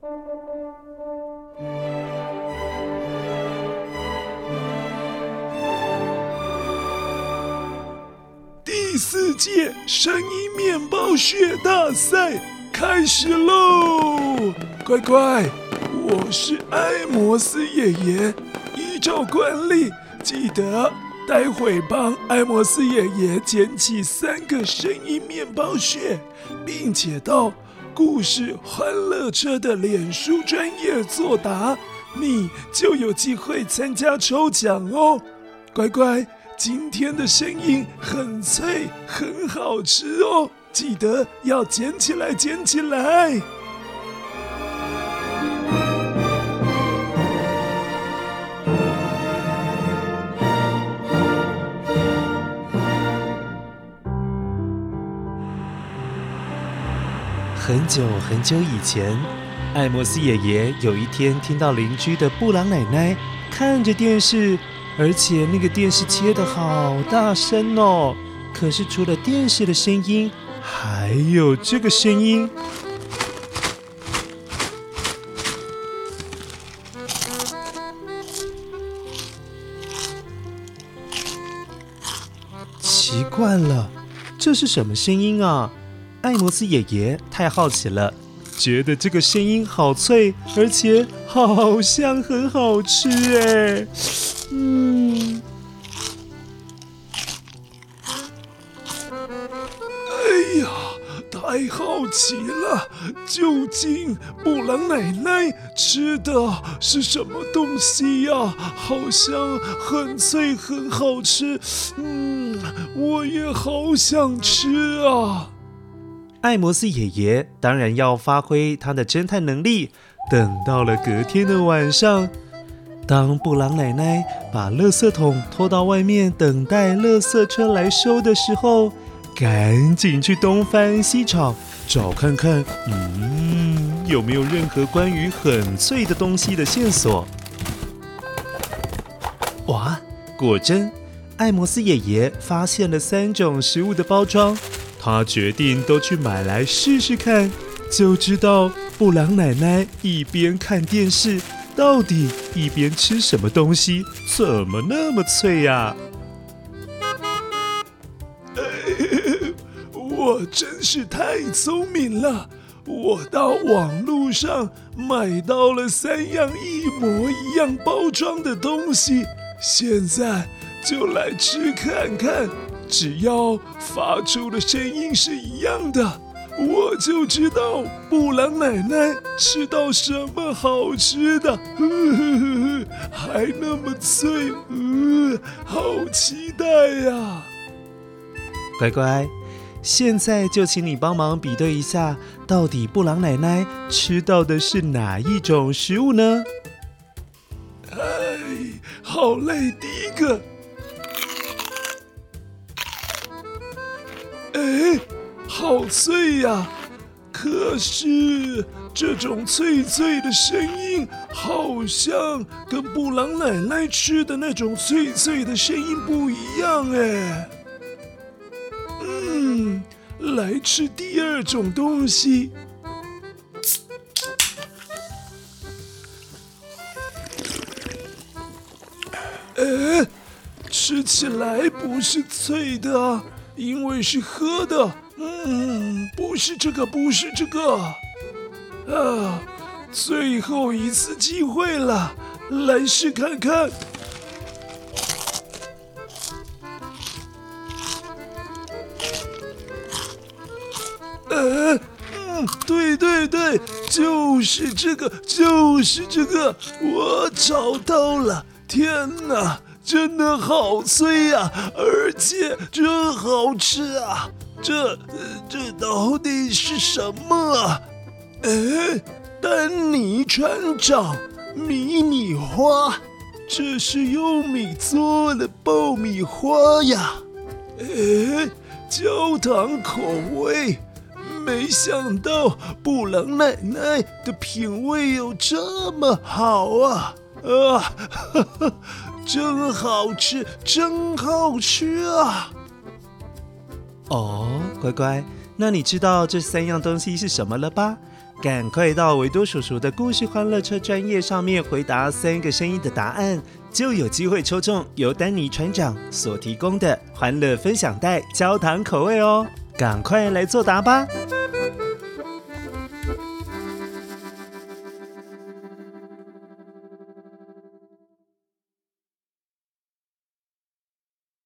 第四届声音面包屑大赛开始喽！乖乖，我是艾摩斯爷爷，依照惯例，记得待会帮艾摩斯爷爷捡起三个声音面包屑，并且到故事欢乐车的脸书专业作答，你就有机会参加抽奖哦，乖乖。今天的声音很脆，很好吃哦，记得要捡起来，捡起来。很久很久以前，艾摩斯爷爷有一天听到邻居的布朗奶奶看着电视。而且那个电视切的好大声哦！可是除了电视的声音，还有这个声音。奇怪了，这是什么声音啊？艾摩斯爷爷太好奇了，觉得这个声音好脆，而且好像很好吃哎。嗯，哎呀，太好奇了！究竟布朗奶奶吃的是什么东西呀？好像很脆，很好吃。嗯，我也好想吃啊！艾摩斯爷爷当然要发挥他的侦探能力。等到了隔天的晚上。当布朗奶奶把垃圾桶拖到外面，等待垃圾车来收的时候，赶紧去东翻西找，找看看，嗯，有没有任何关于很脆的东西的线索。哇，果真，艾摩斯爷爷发现了三种食物的包装，他决定都去买来试试看，就知道布朗奶奶一边看电视。到底一边吃什么东西，怎么那么脆呀？我真是太聪明了！我到网路上买到了三样一模一样包装的东西，现在就来吃看看，只要发出的声音是一样的。我就知道布朗奶奶吃到什么好吃的，呵呵呵，还那么脆，呃，好期待呀！乖乖，现在就请你帮忙比对一下，到底布朗奶奶吃到的是哪一种食物呢？哎，好嘞，第一个，哎。好脆呀！可是这种脆脆的声音，好像跟布朗奶奶吃的那种脆脆的声音不一样哎。嗯，来吃第二种东西。哎，吃起来不是脆的，因为是喝的。嗯，不是这个，不是这个，啊，最后一次机会了，来试看看。呃，嗯，对对对，就是这个，就是这个，我找到了！天哪，真的好脆呀，而且真好吃啊！这这到底是什么啊？哎，丹尼船长，迷你花，这是用米做的爆米花呀！哎，焦糖口味，没想到布朗奶奶的品味有这么好啊！啊，哈哈，真好吃，真好吃啊！哦，乖乖，那你知道这三样东西是什么了吧？赶快到维多叔叔的故事欢乐车专页上面回答三个声音的答案，就有机会抽中由丹尼船长所提供的欢乐分享袋焦糖口味哦！赶快来作答吧！